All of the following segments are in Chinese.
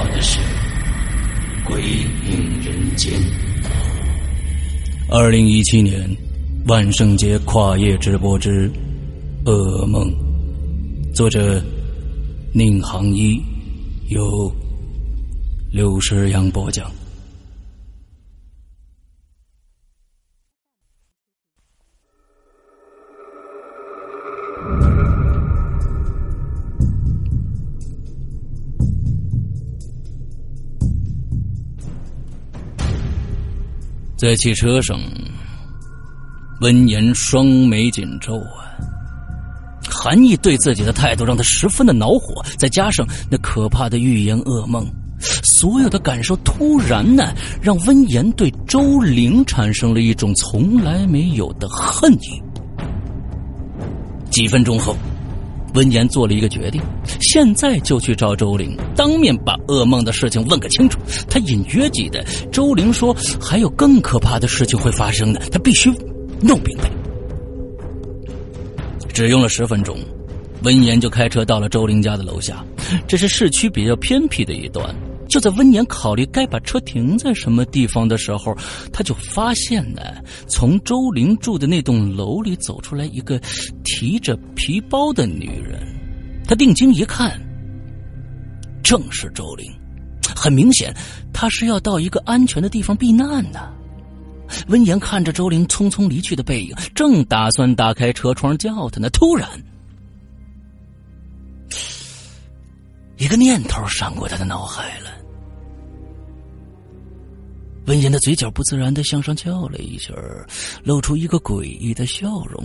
到的是《鬼影人间》。二零一七年万圣节跨夜直播之噩梦。作者：宁杭一，由刘诗阳播讲。在汽车上，温言双眉紧皱啊。韩毅对自己的态度让他十分的恼火，再加上那可怕的预言噩梦，所有的感受突然呢，让温言对周玲产生了一种从来没有的恨意。几分钟后，温言做了一个决定，现在就去找周玲，当面把噩梦的事情问个清楚。他隐约记得周玲说还有更可怕的事情会发生的，他必须弄明白。只用了十分钟，温言就开车到了周玲家的楼下。这是市区比较偏僻的一段。就在温言考虑该把车停在什么地方的时候，他就发现呢，从周玲住的那栋楼里走出来一个提着皮包的女人。他定睛一看，正是周玲。很明显，他是要到一个安全的地方避难呢。温言看着周玲匆匆离去的背影，正打算打开车窗叫她呢，突然，一个念头闪过他的脑海了。温言的嘴角不自然的向上翘了一下，露出一个诡异的笑容。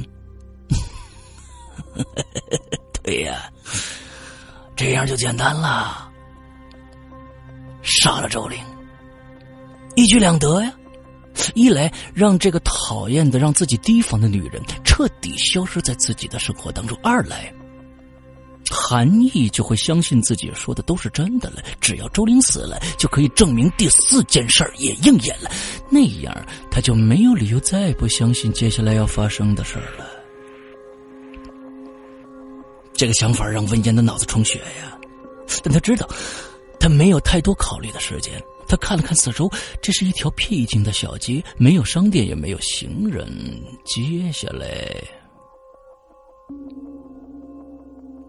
对呀，这样就简单了，杀了周玲，一举两得呀。一来让这个讨厌的、让自己提防的女人彻底消失在自己的生活当中；二来，韩毅就会相信自己说的都是真的了。只要周玲死了，就可以证明第四件事也应验了。那样他就没有理由再不相信接下来要发生的事了。这个想法让温言的脑子充血呀，但他知道，他没有太多考虑的时间。他看了看四周，这是一条僻静的小街，没有商店，也没有行人。接下来，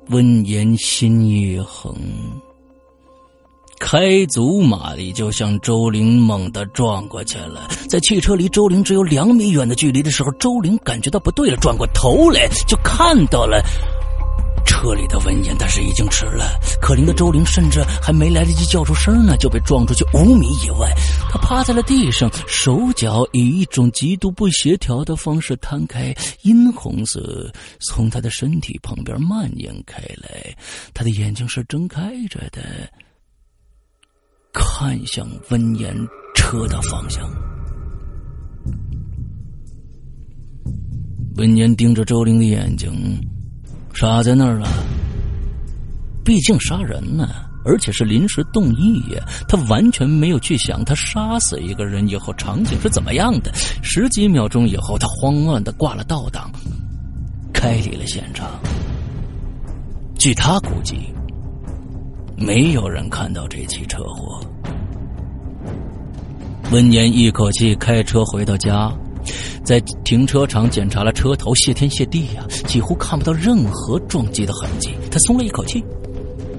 温言心一横，开足马力就向周玲猛地撞过去了。在汽车离周玲只有两米远的距离的时候，周玲感觉到不对了，转过头来就看到了。车里的温言，但是已经迟了。可怜的周玲甚至还没来得及叫出声呢，就被撞出去五米以外。他趴在了地上，手脚以一种极度不协调的方式摊开，殷红色从他的身体旁边蔓延开来。他的眼睛是睁开着的，看向温言车的方向。温言盯着周玲的眼睛。傻在那儿了。毕竟杀人呢，而且是临时动意呀，他完全没有去想他杀死一个人以后场景是怎么样的。十几秒钟以后，他慌乱的挂了倒档，开离了现场。据他估计，没有人看到这起车祸。温年一口气开车回到家。在停车场检查了车头，谢天谢地呀，几乎看不到任何撞击的痕迹。他松了一口气，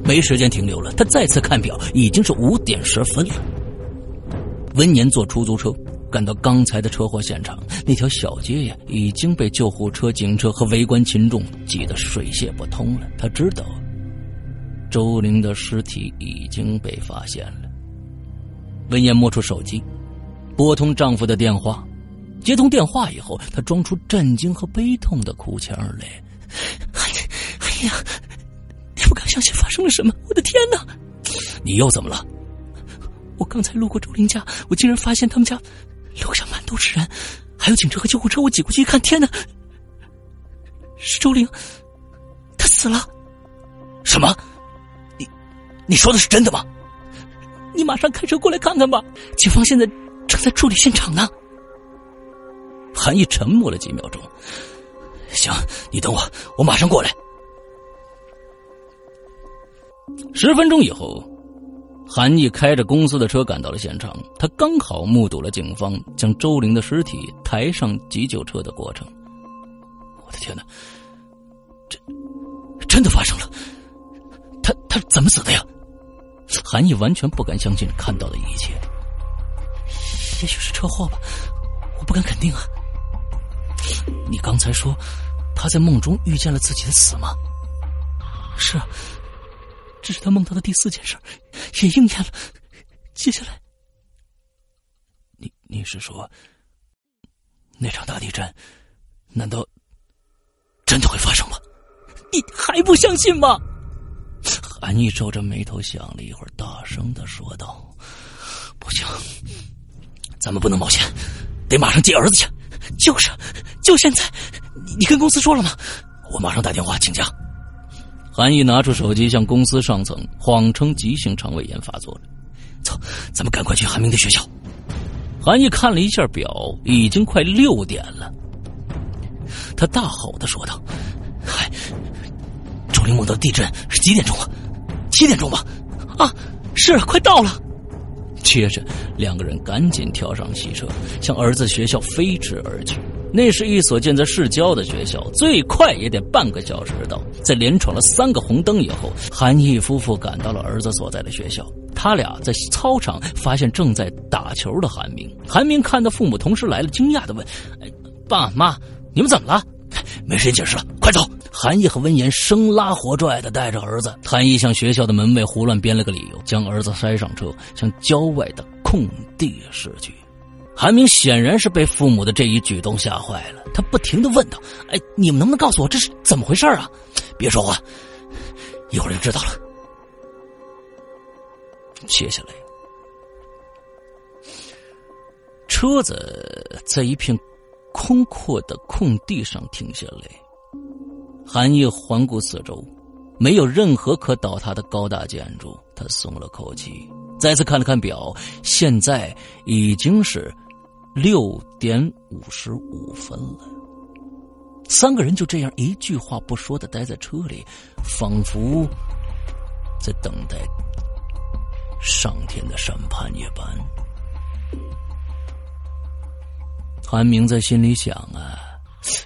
没时间停留了。他再次看表，已经是五点十分了。温年坐出租车赶到刚才的车祸现场，那条小街呀已经被救护车、警车和围观群众挤得水泄不通了。他知道，周玲的尸体已经被发现了。温言摸出手机，拨通丈夫的电话。接通电话以后，他装出震惊和悲痛的哭腔来：“哎呀，哎呀，你不敢相信发生了什么！我的天哪！你又怎么了？我刚才路过周玲家，我竟然发现他们家楼下满都是人，还有警车和救护车。我挤过去一看，天哪，是周玲，她死了！什么？你你说的是真的吗？你马上开车过来看看吧，警方现在正在处理现场呢。”韩毅沉默了几秒钟，行，你等我，我马上过来。十分钟以后，韩毅开着公司的车赶到了现场，他刚好目睹了警方将周玲的尸体抬上急救车的过程。我的天哪，这真的发生了？他他怎么死的呀？韩毅完全不敢相信看到的一切。也许是车祸吧，我不敢肯定啊。你刚才说他在梦中遇见了自己的死吗？是啊，这是他梦到的第四件事，也应验了。接下来，你你是说那场大地震，难道真的会发生吗？你还不相信吗？韩毅皱着眉头想了一会儿，大声的说道：“不行，咱们不能冒险，得马上接儿子去。”就是，就现在，你跟公司说了吗？我马上打电话请假。韩毅拿出手机向公司上层谎称急性肠胃炎发作了。走，咱们赶快去韩明的学校。韩毅看了一下表，已经快六点了。他大吼的说道：“嗨，周林梦的地震是几点钟啊？七点钟吧？啊，是，快到了。”接着，两个人赶紧跳上汽车，向儿子学校飞驰而去。那是一所建在市郊的学校，最快也得半个小时到。在连闯了三个红灯以后，韩毅夫妇赶到了儿子所在的学校。他俩在操场发现正在打球的韩明。韩明看到父母同时来了，惊讶的问：“爸妈，你们怎么了？”没时间解释了，快走！韩毅和温言生拉活拽的带着儿子。韩毅向学校的门卫胡乱编了个理由，将儿子塞上车，向郊外的空地驶去。韩明显然是被父母的这一举动吓坏了，他不停的问道：“哎，你们能不能告诉我这是怎么回事啊？”别说话，一会儿就知道了。接下来，车子在一片。空阔的空地上停下来，韩毅环顾四周，没有任何可倒塌的高大建筑，他松了口气，再次看了看表，现在已经是六点五十五分了。三个人就这样一句话不说的待在车里，仿佛在等待上天的审判一般。韩明在心里想啊，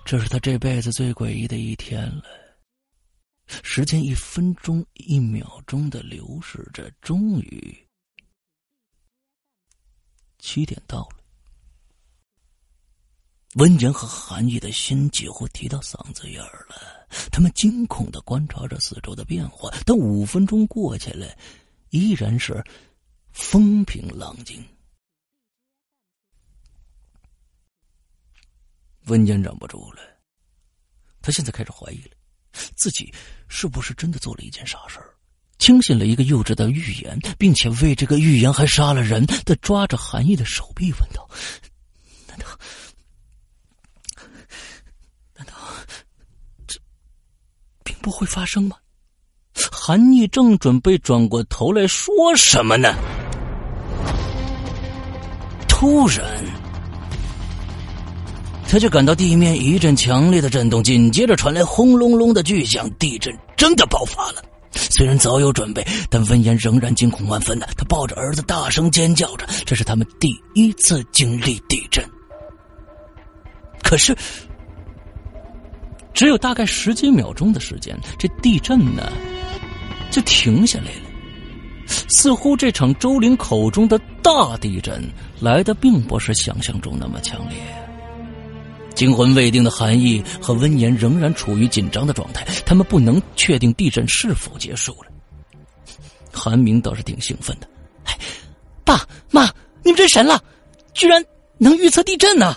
这是他这辈子最诡异的一天了。时间一分钟一秒钟的流逝着，终于七点到了。温言和韩毅的心几乎提到嗓子眼了，他们惊恐的观察着四周的变化。但五分钟过去了，依然是风平浪静。温言忍不住了，他现在开始怀疑了，自己是不是真的做了一件傻事儿，轻信了一个幼稚的预言，并且为这个预言还杀了人。他抓着韩毅的手臂问道：“难道，难道这并不会发生吗？韩毅正准备转过头来说什么呢，突然，他就感到地面一阵强烈的震动，紧接着传来轰隆隆的巨响，地震真的爆发了。虽然早有准备，但温言仍然惊恐万分的。他抱着儿子，大声尖叫着：“这是他们第一次经历地震。”可是，只有大概十几秒钟的时间，这地震呢，就停下来了。似乎这场周玲口中的大地震来的并不是想象中那么强烈。惊魂未定的韩毅和温言仍然处于紧张的状态，他们不能确定地震是否结束了。韩明倒是挺兴奋的：“哎，爸妈，你们真神了，居然能预测地震呢！”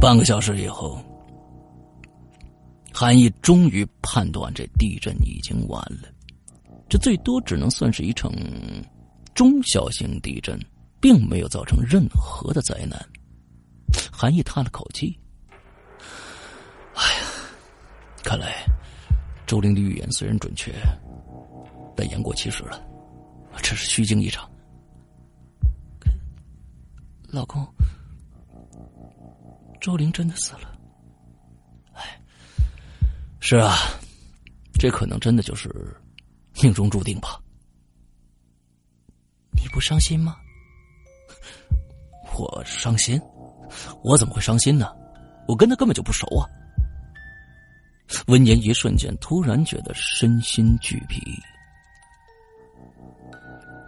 半个小时以后，韩毅终于判断这地震已经完了。这最多只能算是一场中小型地震，并没有造成任何的灾难。韩毅叹了口气：“哎呀，看来周玲的预言虽然准确，但言过其实了，这是虚惊一场。”老公，周玲真的死了。哎，是啊，这可能真的就是。命中注定吧，你不伤心吗？我伤心，我怎么会伤心呢？我跟他根本就不熟啊！温言一瞬间突然觉得身心俱疲。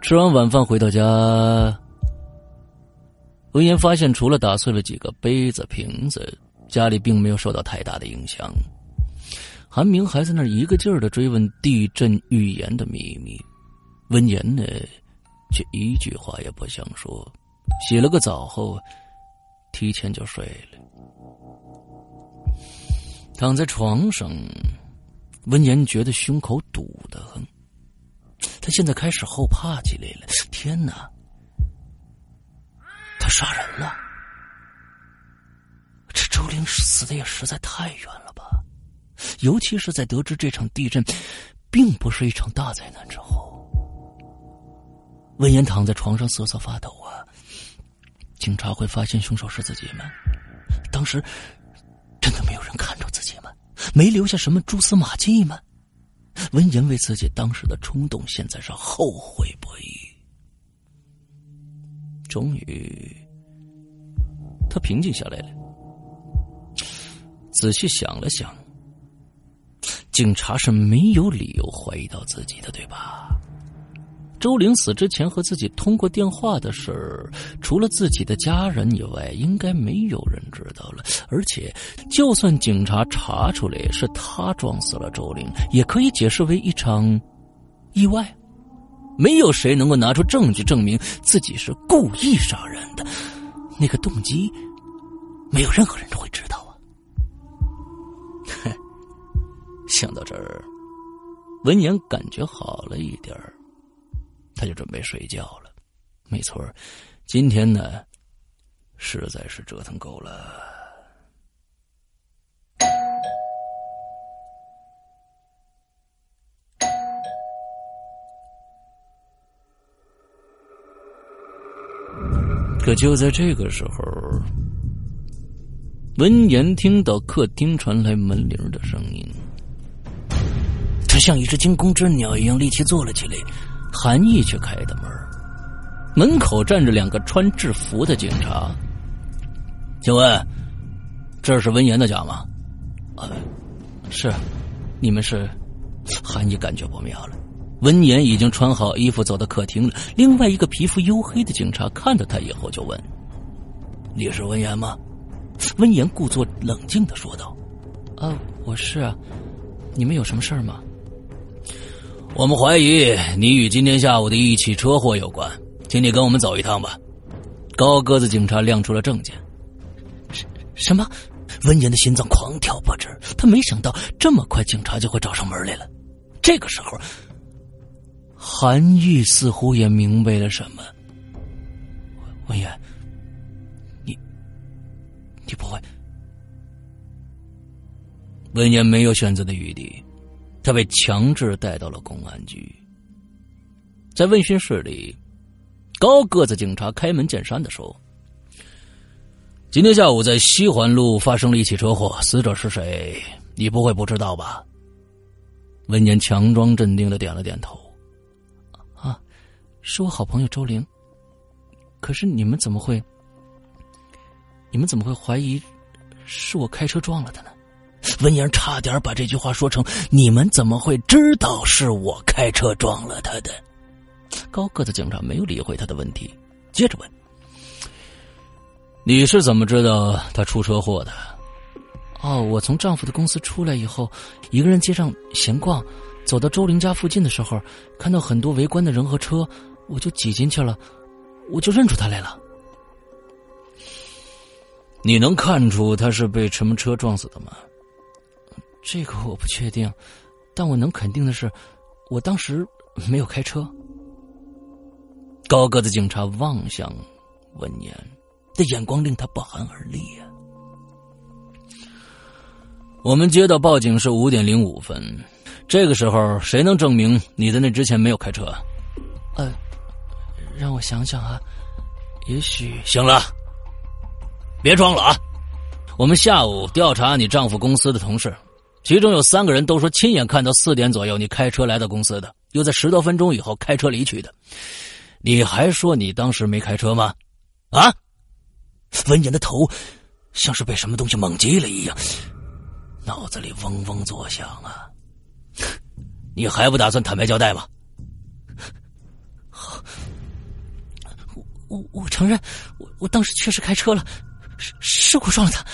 吃完晚饭回到家，温言发现除了打碎了几个杯子瓶子，家里并没有受到太大的影响。韩明还在那一个劲儿的追问地震预言的秘密，温言呢，却一句话也不想说。洗了个澡后，提前就睡了。躺在床上，温言觉得胸口堵得很，他现在开始后怕起来了。天哪，他杀人了！这周玲死的也实在太冤了吧！尤其是在得知这场地震并不是一场大灾难之后，温言躺在床上瑟瑟发抖啊。警察会发现凶手是自己吗？当时真的没有人看着自己吗？没留下什么蛛丝马迹吗？温言为自己当时的冲动，现在是后悔不已。终于，他平静下来了，仔细想了想。警察是没有理由怀疑到自己的，对吧？周玲死之前和自己通过电话的事儿，除了自己的家人以外，应该没有人知道了。而且，就算警察查出来是他撞死了周玲，也可以解释为一场意外。没有谁能够拿出证据证明自己是故意杀人的，那个动机，没有任何人会知道。想到这儿，文言感觉好了一点儿，他就准备睡觉了。没错今天呢，实在是折腾够了。可就在这个时候，文言听到客厅传来门铃的声音。像一只惊弓之鸟一样立即坐了起来，韩毅却开的门，门口站着两个穿制服的警察。请问，这是温言的家吗？呃，是，你们是？韩毅感觉不妙了。温言已经穿好衣服走到客厅了。另外一个皮肤黝黑的警察看到他以后就问：“你是温言吗？”温言故作冷静的说道：“啊，我是啊，你们有什么事儿吗？”我们怀疑你与今天下午的一起车祸有关，请你跟我们走一趟吧。高个子警察亮出了证件。什什么？温言的心脏狂跳不止，他没想到这么快警察就会找上门来了。这个时候，韩愈似乎也明白了什么。文言，你你不会？文言没有选择的余地，他被强制带到了公安局。在问询室里，高个子警察开门见山的说：“今天下午在西环路发生了一起车祸，死者是谁？你不会不知道吧？”文言强装镇定的点了点头：“啊，是我好朋友周玲。可是你们怎么会？你们怎么会怀疑是我开车撞了他呢？”文言差点把这句话说成：“你们怎么会知道是我开车撞了他的？”高个子警察没有理会他的问题，接着问：“你是怎么知道他出车祸的？”“哦，我从丈夫的公司出来以后，一个人街上闲逛，走到周玲家附近的时候，看到很多围观的人和车，我就挤进去了，我就认出他来了。”“你能看出他是被什么车撞死的吗？”“这个我不确定，但我能肯定的是，我当时没有开车。”高个子警察望向文言的眼光令他不寒而栗呀。我们接到报警是五点零五分，这个时候谁能证明你在那之前没有开车？呃，让我想想啊，也许行了，别装了啊！我们下午调查你丈夫公司的同事，其中有三个人都说亲眼看到四点左右你开车来到公司的，又在十多分钟以后开车离去的。你还说你当时没开车吗？啊！文言的头像是被什么东西猛击了一样，脑子里嗡嗡作响啊！你还不打算坦白交代吗？好，我我我承认，我我当时确实开车了，是是我撞了他，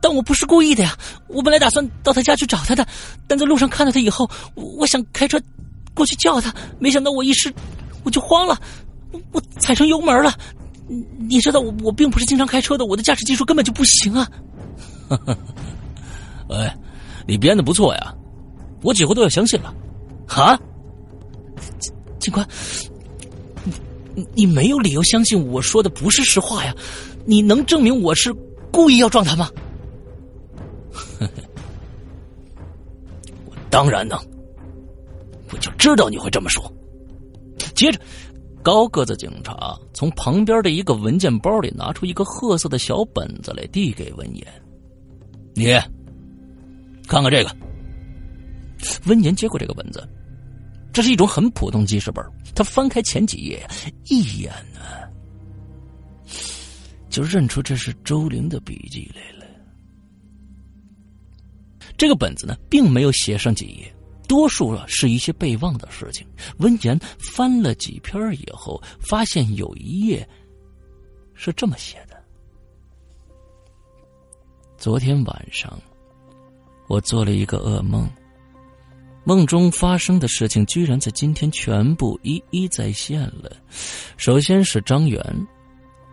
但我不是故意的呀！我本来打算到他家去找他的，但在路上看到他以后，我想开车过去叫他，没想到我一时。我就慌了，我踩成油门了。你知道我我并不是经常开车的，我的驾驶技术根本就不行啊。哎，你编的不错呀，我几乎都要相信了。啊，警官，你你没有理由相信我说的不是实话呀？你能证明我是故意要撞他吗？我 当然能，我就知道你会这么说。接着，高个子警察从旁边的一个文件包里拿出一个褐色的小本子来，递给文言：“你看看这个。”文言接过这个本子，这是一种很普通记事本。他翻开前几页，一眼呢就认出这是周玲的笔记来了。这个本子呢，并没有写上几页。多数了是一些备忘的事情。温言翻了几篇以后，发现有一页是这么写的：昨天晚上，我做了一个噩梦，梦中发生的事情居然在今天全部一一再现了。首先是张元，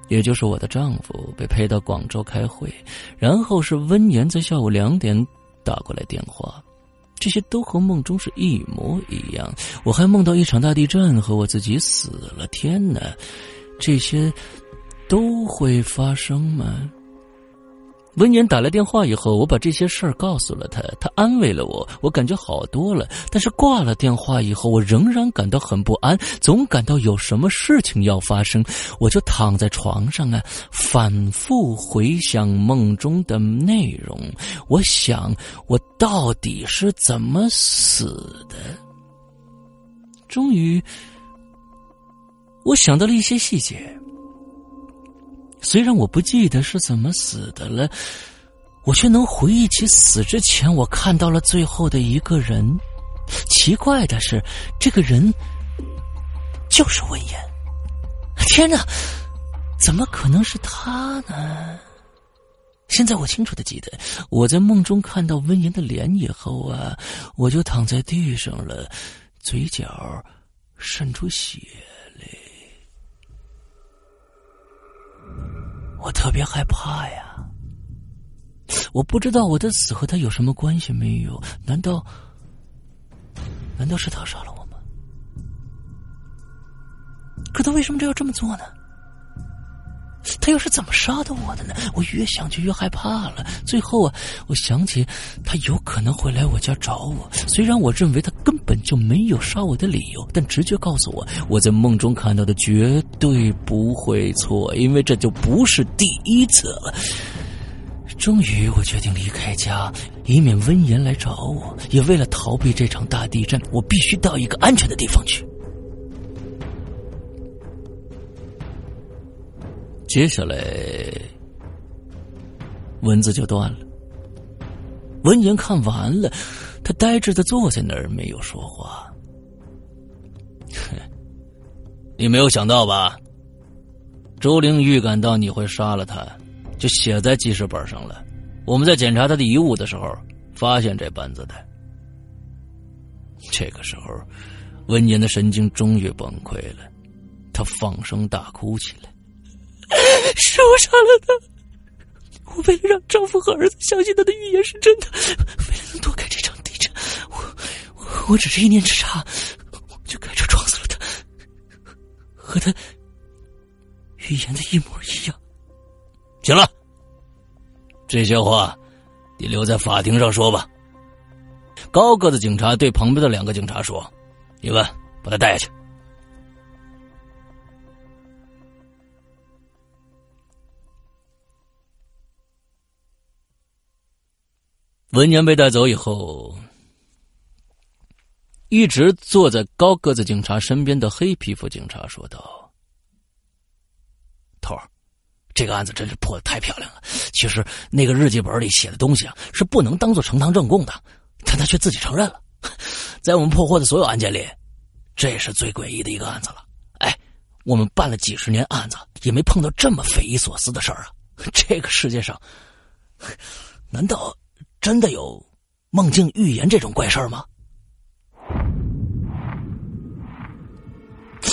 也就是我的丈夫，被配到广州开会，然后是温言在下午两点打过来电话。这些都和梦中是一模一样。我还梦到一场大地震和我自己死了。天哪，这些都会发生吗？文言打来电话以后，我把这些事儿告诉了他，他安慰了我，我感觉好多了。但是挂了电话以后，我仍然感到很不安，总感到有什么事情要发生。我就躺在床上啊，反复回想梦中的内容。我想，我到底是怎么死的？终于，我想到了一些细节。虽然我不记得是怎么死的了，我却能回忆起死之前我看到了最后的一个人。奇怪的是，这个人就是文言。天哪，怎么可能是他呢？现在我清楚的记得，我在梦中看到温言的脸以后啊，我就躺在地上了，嘴角渗出血。我特别害怕呀！我不知道我的死和他有什么关系没有？难道难道是他杀了我吗？可他为什么要这么做呢？他又是怎么杀的我的呢？我越想就越害怕了。最后啊，我想起他有可能会来我家找我。虽然我认为他根本就没有杀我的理由，但直觉告诉我，我在梦中看到的绝对不会错，因为这就不是第一次了。终于，我决定离开家，以免温言来找我。也为了逃避这场大地震，我必须到一个安全的地方去。接下来，文字就断了。文言看完了，他呆滞的坐在那儿，没有说话。哼 你没有想到吧？周玲预感到你会杀了他，就写在记事本上了。我们在检查他的遗物的时候，发现这本子的。这个时候，文言的神经终于崩溃了，他放声大哭起来。是我杀了他！我为了让丈夫和儿子相信他的预言是真的，为了能躲开这场地震，我我我只是一念之差，我就开车撞死了他，和他预言的一模一样。行了，这些话你留在法庭上说吧。高个子警察对旁边的两个警察说：“你们把他带下去。”文年被带走以后，一直坐在高个子警察身边的黑皮肤警察说道：“头儿，这个案子真是破的太漂亮了。其实那个日记本里写的东西啊，是不能当做呈堂证供的，但他却自己承认了。在我们破获的所有案件里，这是最诡异的一个案子了。哎，我们办了几十年案子，也没碰到这么匪夷所思的事儿啊！这个世界上，难道……”真的有梦境预言这种怪事儿吗？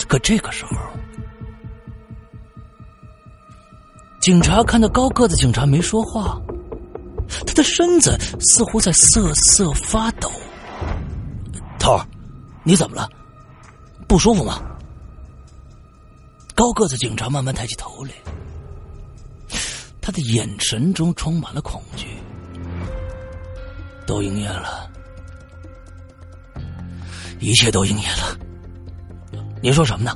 可这个时候，警察看到高个子警察没说话，他的身子似乎在瑟瑟发抖。头儿，你怎么了？不舒服吗？高个子警察慢慢抬起头来，他的眼神中充满了恐惧。都应验了，一切都应验了。你说什么呢？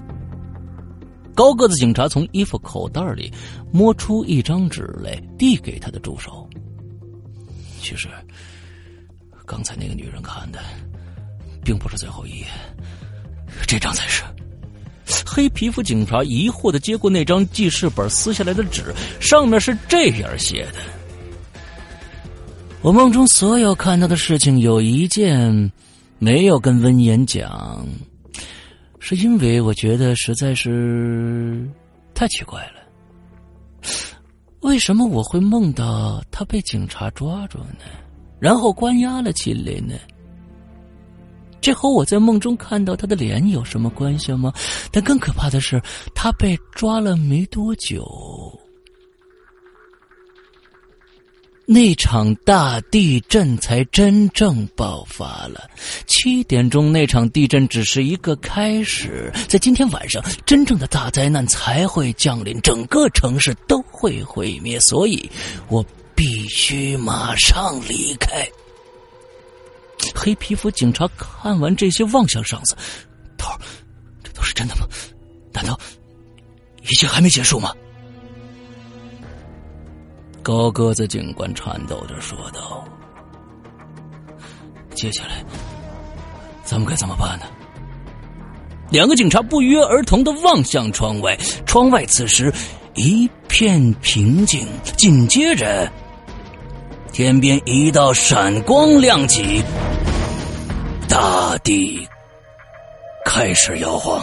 高个子警察从衣服口袋里摸出一张纸来，递给他的助手。其实，刚才那个女人看的，并不是最后一页，这张才是。黑皮肤警察疑惑的接过那张记事本撕下来的纸，上面是这样写的。我梦中所有看到的事情，有一件没有跟温言讲，是因为我觉得实在是太奇怪了。为什么我会梦到他被警察抓住呢？然后关押了起来呢？这和我在梦中看到他的脸有什么关系吗？但更可怕的是，他被抓了没多久。那场大地震才真正爆发了。七点钟那场地震只是一个开始，在今天晚上，真正的大灾难才会降临，整个城市都会毁灭。所以，我必须马上离开。黑皮肤警察看完这些，望向上司：“头，这都是真的吗？难道一切还没结束吗？”高个子警官颤抖着说道：“接下来，咱们该怎么办呢？”两个警察不约而同的望向窗外，窗外此时一片平静。紧接着，天边一道闪光亮起，大地开始摇晃。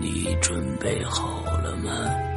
你准备好了吗？